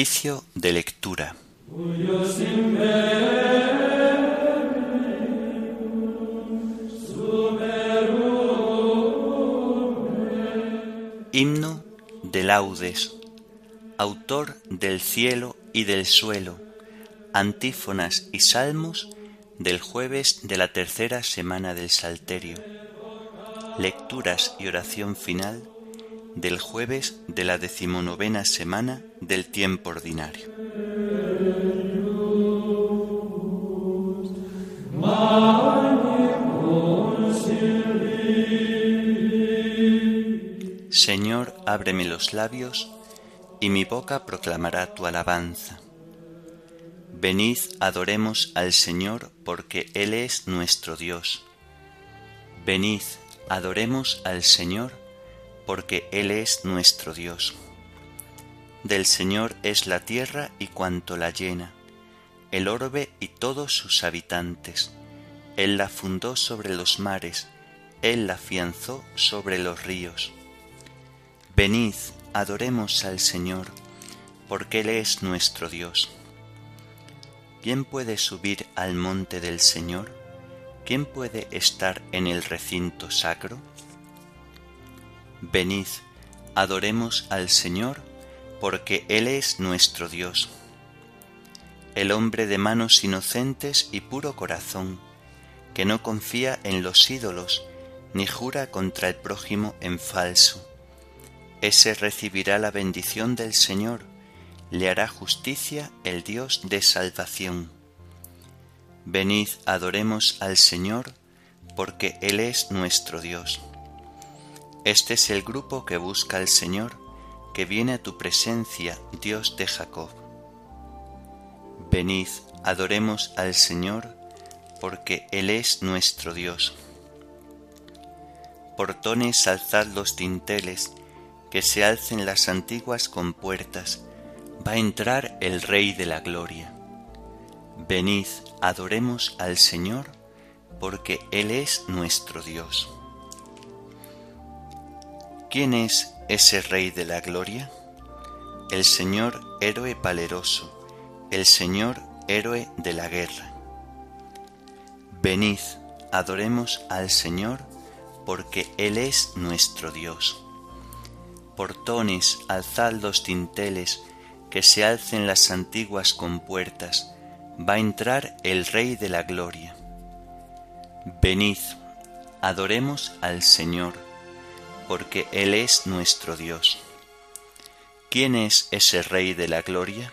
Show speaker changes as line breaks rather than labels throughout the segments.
Oficio de lectura. Himno de laudes. Autor del cielo y del suelo. Antífonas y salmos del jueves de la tercera semana del Salterio. Lecturas y oración final del jueves de la decimonovena semana del tiempo ordinario. Señor, ábreme los labios, y mi boca proclamará tu alabanza. Venid, adoremos al Señor, porque Él es nuestro Dios. Venid, adoremos al Señor, porque Él es nuestro Dios. Del Señor es la tierra y cuanto la llena, el orbe y todos sus habitantes. Él la fundó sobre los mares, Él la afianzó sobre los ríos. Venid, adoremos al Señor, porque Él es nuestro Dios. ¿Quién puede subir al monte del Señor? ¿Quién puede estar en el recinto sacro? Venid, adoremos al Señor, porque Él es nuestro Dios. El hombre de manos inocentes y puro corazón, que no confía en los ídolos, ni jura contra el prójimo en falso. Ese recibirá la bendición del Señor, le hará justicia el Dios de salvación. Venid, adoremos al Señor, porque Él es nuestro Dios. Este es el grupo que busca al Señor, que viene a tu presencia, Dios de Jacob. Venid, adoremos al Señor, porque Él es nuestro Dios. Portones alzad los dinteles, que se alcen las antiguas compuertas, va a entrar el Rey de la Gloria. Venid, adoremos al Señor, porque Él es nuestro Dios. ¿Quién es ese Rey de la Gloria? El Señor héroe valeroso, el Señor héroe de la guerra. Venid, adoremos al Señor, porque Él es nuestro Dios. Portones, alzad los tinteles, que se alcen las antiguas compuertas, va a entrar el Rey de la Gloria. Venid, adoremos al Señor porque Él es nuestro Dios. ¿Quién es ese Rey de la Gloria?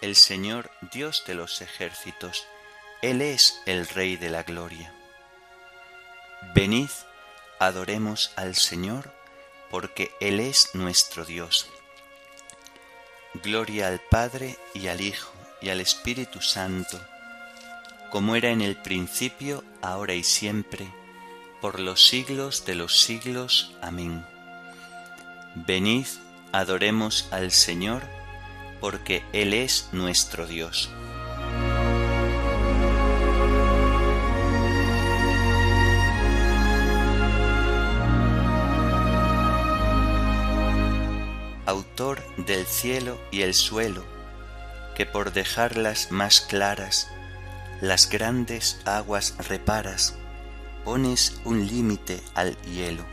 El Señor Dios de los ejércitos, Él es el Rey de la Gloria. Venid, adoremos al Señor, porque Él es nuestro Dios. Gloria al Padre y al Hijo y al Espíritu Santo, como era en el principio, ahora y siempre, por los siglos de los siglos. Amén. Venid, adoremos al Señor, porque Él es nuestro Dios. Autor del cielo y el suelo, que por dejarlas más claras, las grandes aguas reparas, pones un límite al hielo.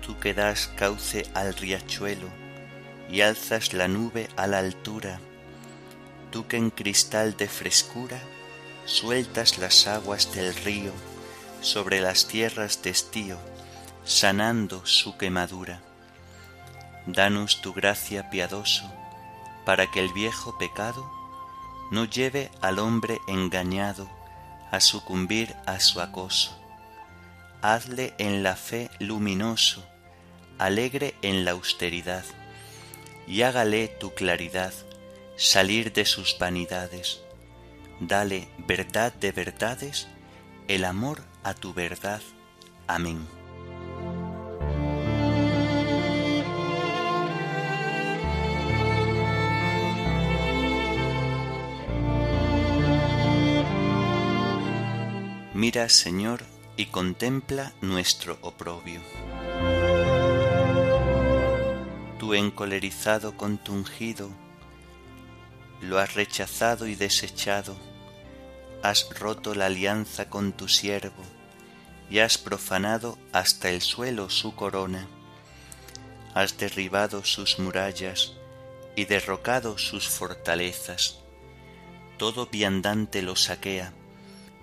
Tú que das cauce al riachuelo y alzas la nube a la altura, tú que en cristal de frescura sueltas las aguas del río sobre las tierras de estío, sanando su quemadura. Danos tu gracia piadoso, para que el viejo pecado no lleve al hombre engañado a sucumbir a su acoso. Hazle en la fe luminoso, alegre en la austeridad, y hágale tu claridad salir de sus vanidades. Dale verdad de verdades, el amor a tu verdad. Amén. Mira, Señor, y contempla nuestro oprobio. tú encolerizado con tu ungido, lo has rechazado y desechado, has roto la alianza con tu siervo, y has profanado hasta el suelo su corona, has derribado sus murallas y derrocado sus fortalezas, todo viandante lo saquea,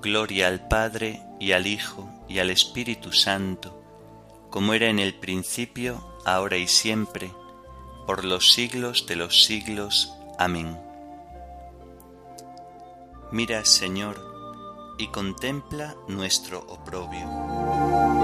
Gloria al Padre y al Hijo y al Espíritu Santo, como era en el principio, ahora y siempre, por los siglos de los siglos. Amén. Mira, Señor, y contempla nuestro oprobio.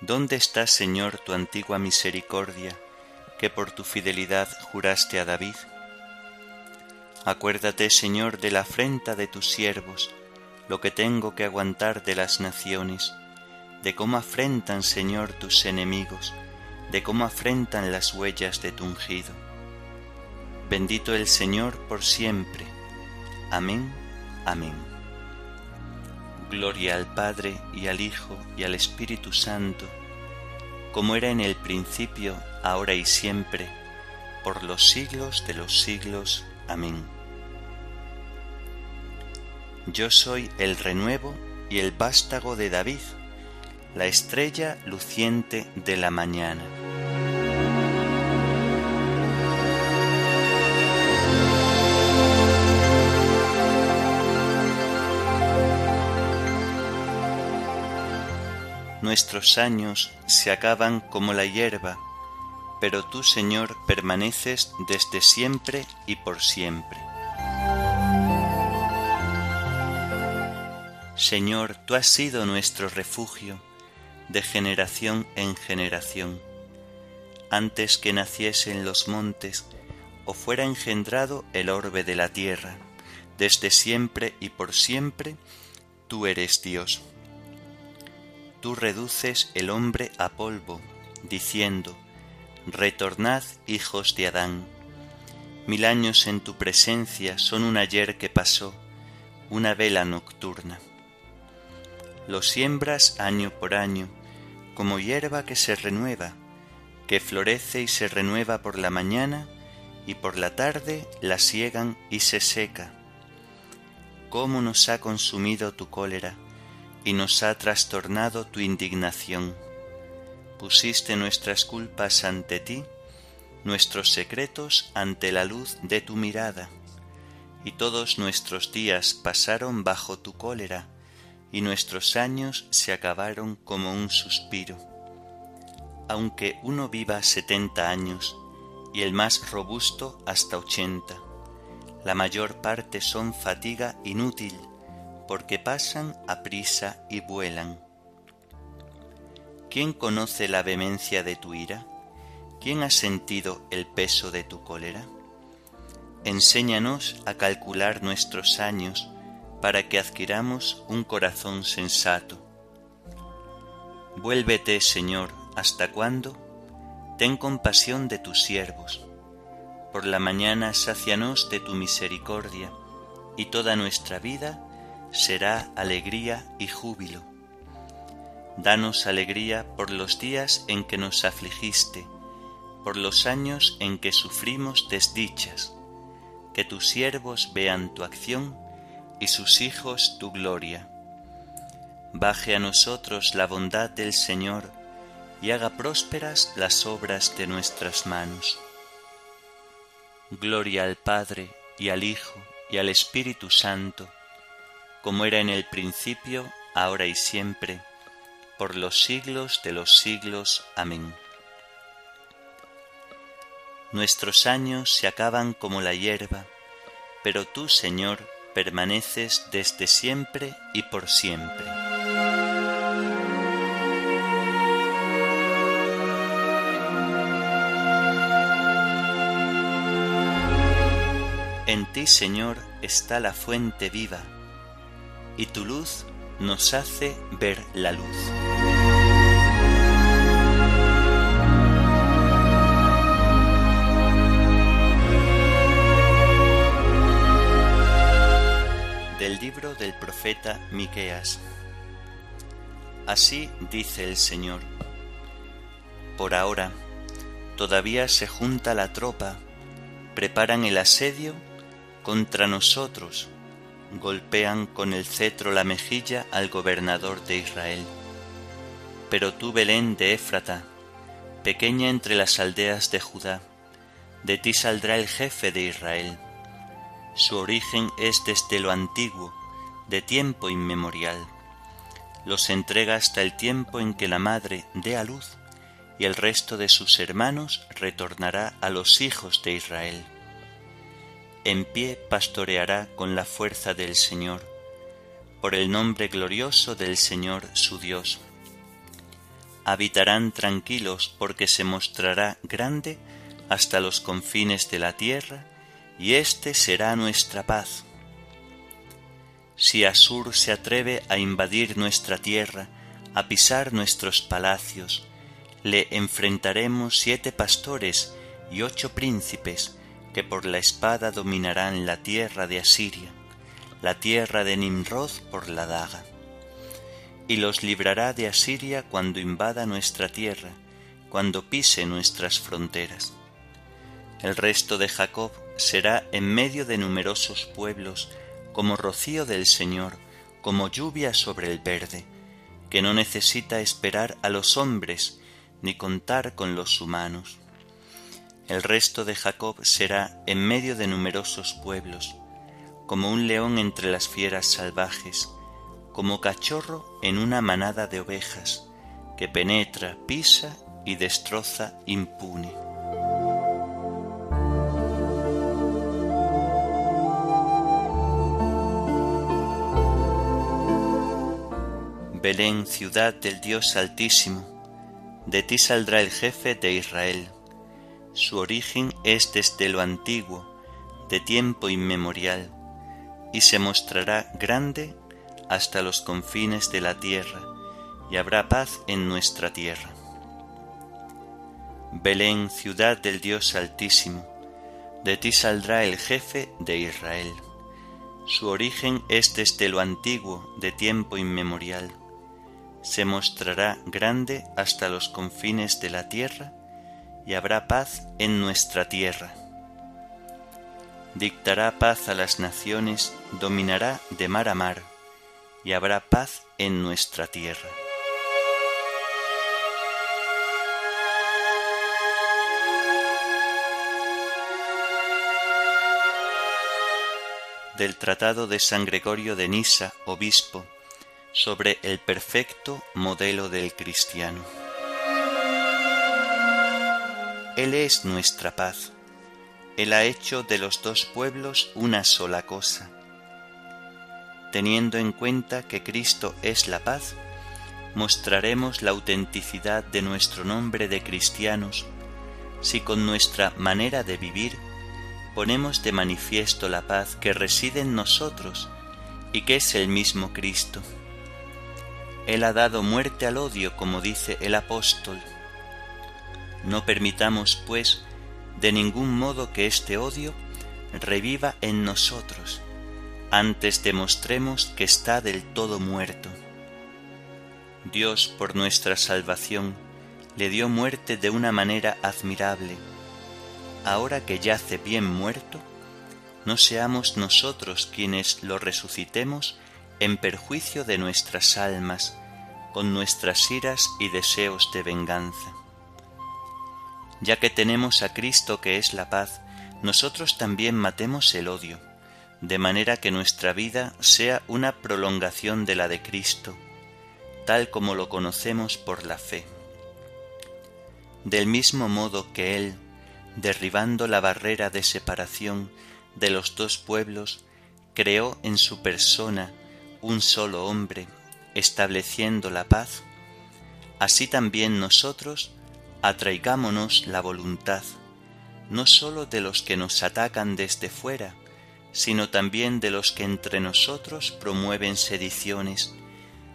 ¿Dónde está, Señor, tu antigua misericordia, que por tu fidelidad juraste a David? Acuérdate, Señor, de la afrenta de tus siervos, lo que tengo que aguantar de las naciones, de cómo afrentan, Señor, tus enemigos, de cómo afrentan las huellas de tu ungido. Bendito el Señor por siempre. Amén, amén. Gloria al Padre y al Hijo y al Espíritu Santo, como era en el principio, ahora y siempre, por los siglos de los siglos. Amén. Yo soy el renuevo y el vástago de David, la estrella luciente de la mañana. Nuestros años se acaban como la hierba, pero tú, Señor, permaneces desde siempre y por siempre. Señor, tú has sido nuestro refugio de generación en generación. Antes que naciesen los montes o fuera engendrado el orbe de la tierra, desde siempre y por siempre, tú eres Dios. Tú reduces el hombre a polvo, diciendo, Retornad, hijos de Adán. Mil años en tu presencia son un ayer que pasó, una vela nocturna lo siembras año por año, como hierba que se renueva, que florece y se renueva por la mañana, y por la tarde la siegan y se seca. ¿Cómo nos ha consumido tu cólera y nos ha trastornado tu indignación? Pusiste nuestras culpas ante ti, nuestros secretos ante la luz de tu mirada, y todos nuestros días pasaron bajo tu cólera y nuestros años se acabaron como un suspiro. Aunque uno viva setenta años y el más robusto hasta ochenta, la mayor parte son fatiga inútil porque pasan a prisa y vuelan. ¿Quién conoce la vehemencia de tu ira? ¿Quién ha sentido el peso de tu cólera? Enséñanos a calcular nuestros años para que adquiramos un corazón sensato. Vuélvete, Señor, ¿hasta cuándo? Ten compasión de tus siervos. Por la mañana sácianos de tu misericordia, y toda nuestra vida será alegría y júbilo. Danos alegría por los días en que nos afligiste, por los años en que sufrimos desdichas que tus siervos vean tu acción y sus hijos tu gloria. Baje a nosotros la bondad del Señor y haga prósperas las obras de nuestras manos. Gloria al Padre y al Hijo y al Espíritu Santo, como era en el principio, ahora y siempre, por los siglos de los siglos. Amén. Nuestros años se acaban como la hierba, pero tú, Señor, permaneces desde siempre y por siempre. En ti, Señor, está la fuente viva, y tu luz nos hace ver la luz. Del libro del profeta Miqueas. Así dice el Señor: Por ahora todavía se junta la tropa, preparan el asedio contra nosotros golpean con el cetro la mejilla al gobernador de Israel. Pero tú, Belén de Éfrata, pequeña entre las aldeas de Judá, de ti saldrá el jefe de Israel. Su origen es desde lo antiguo, de tiempo inmemorial. Los entrega hasta el tiempo en que la madre dé a luz, y el resto de sus hermanos retornará a los hijos de Israel en pie pastoreará con la fuerza del Señor, por el nombre glorioso del Señor su Dios. Habitarán tranquilos porque se mostrará grande hasta los confines de la tierra, y éste será nuestra paz. Si Asur se atreve a invadir nuestra tierra, a pisar nuestros palacios, le enfrentaremos siete pastores y ocho príncipes, que por la espada dominarán la tierra de Asiria, la tierra de Nimrod por la daga. Y los librará de Asiria cuando invada nuestra tierra, cuando pise nuestras fronteras. El resto de Jacob será en medio de numerosos pueblos, como rocío del Señor, como lluvia sobre el verde, que no necesita esperar a los hombres ni contar con los humanos el resto de Jacob será en medio de numerosos pueblos, como un león entre las fieras salvajes, como cachorro en una manada de ovejas, que penetra, pisa y destroza impune. Belén, ciudad del Dios Altísimo, de ti saldrá el jefe de Israel su origen es desde lo antiguo, de tiempo inmemorial, y se mostrará grande hasta los confines de la tierra, y habrá paz en nuestra tierra. Belén, ciudad del Dios Altísimo, de ti saldrá el jefe de Israel. Su origen es desde lo antiguo, de tiempo inmemorial. Se mostrará grande hasta los confines de la tierra, y habrá paz en nuestra tierra. Dictará paz a las naciones, dominará de mar a mar, y habrá paz en nuestra tierra. Del Tratado de San Gregorio de Nisa, obispo, sobre el perfecto modelo del cristiano. Él es nuestra paz. Él ha hecho de los dos pueblos una sola cosa. Teniendo en cuenta que Cristo es la paz, mostraremos la autenticidad de nuestro nombre de cristianos si con nuestra manera de vivir ponemos de manifiesto la paz que reside en nosotros y que es el mismo Cristo. Él ha dado muerte al odio, como dice el apóstol, no permitamos, pues, de ningún modo que este odio reviva en nosotros, antes demostremos que está del todo muerto. Dios, por nuestra salvación, le dio muerte de una manera admirable. Ahora que yace bien muerto, no seamos nosotros quienes lo resucitemos en perjuicio de nuestras almas, con nuestras iras y deseos de venganza. Ya que tenemos a Cristo que es la paz, nosotros también matemos el odio, de manera que nuestra vida sea una prolongación de la de Cristo, tal como lo conocemos por la fe. Del mismo modo que Él, derribando la barrera de separación de los dos pueblos, creó en su persona un solo hombre, estableciendo la paz, así también nosotros atraigámonos la voluntad, no sólo de los que nos atacan desde fuera, sino también de los que entre nosotros promueven sediciones,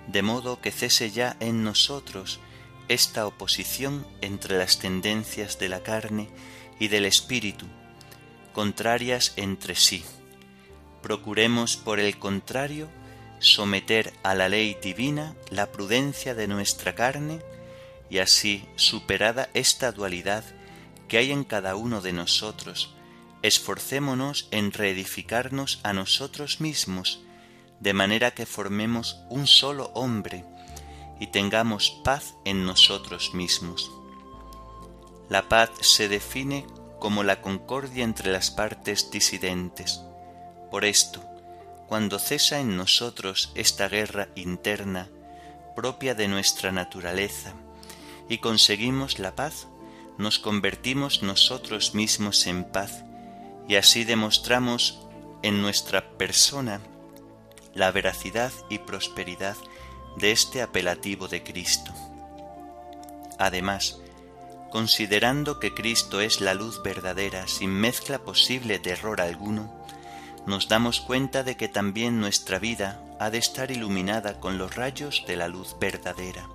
de modo que cese ya en nosotros esta oposición entre las tendencias de la carne y del espíritu, contrarias entre sí. Procuremos, por el contrario, someter a la ley divina la prudencia de nuestra carne, y así, superada esta dualidad que hay en cada uno de nosotros, esforcémonos en reedificarnos a nosotros mismos, de manera que formemos un solo hombre y tengamos paz en nosotros mismos. La paz se define como la concordia entre las partes disidentes. Por esto, cuando cesa en nosotros esta guerra interna propia de nuestra naturaleza y conseguimos la paz, nos convertimos nosotros mismos en paz y así demostramos en nuestra persona la veracidad y prosperidad de este apelativo de Cristo. Además, considerando que Cristo es la luz verdadera sin mezcla posible de error alguno, nos damos cuenta de que también nuestra vida ha de estar iluminada con los rayos de la luz verdadera.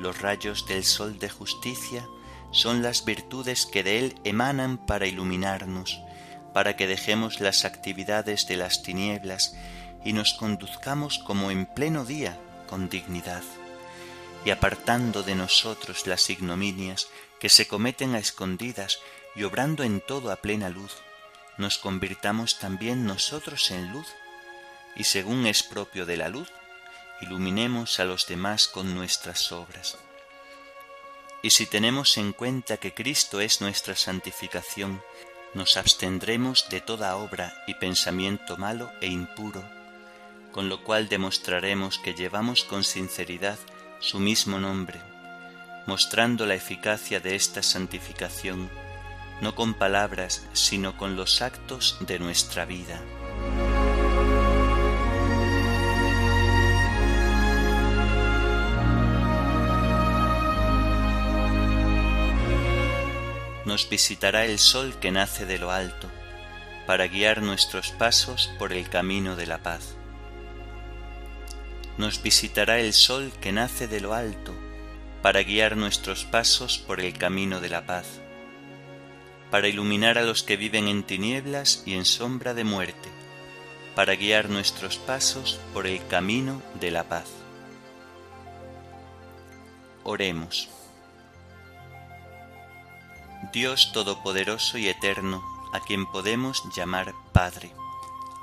Los rayos del sol de justicia son las virtudes que de él emanan para iluminarnos, para que dejemos las actividades de las tinieblas y nos conduzcamos como en pleno día con dignidad, y apartando de nosotros las ignominias que se cometen a escondidas y obrando en todo a plena luz, nos convirtamos también nosotros en luz, y según es propio de la luz, iluminemos a los demás con nuestras obras. Y si tenemos en cuenta que Cristo es nuestra santificación, nos abstendremos de toda obra y pensamiento malo e impuro, con lo cual demostraremos que llevamos con sinceridad su mismo nombre, mostrando la eficacia de esta santificación, no con palabras, sino con los actos de nuestra vida. Nos visitará el sol que nace de lo alto, para guiar nuestros pasos por el camino de la paz. Nos visitará el sol que nace de lo alto, para guiar nuestros pasos por el camino de la paz, para iluminar a los que viven en tinieblas y en sombra de muerte, para guiar nuestros pasos por el camino de la paz. Oremos. Dios Todopoderoso y Eterno, a quien podemos llamar Padre.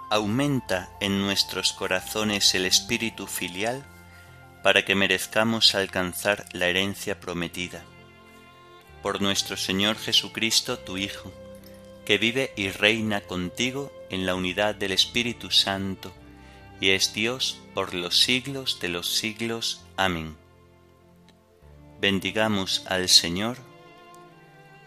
Aumenta en nuestros corazones el espíritu filial para que merezcamos alcanzar la herencia prometida. Por nuestro Señor Jesucristo, tu Hijo, que vive y reina contigo en la unidad del Espíritu Santo, y es Dios por los siglos de los siglos. Amén. Bendigamos al Señor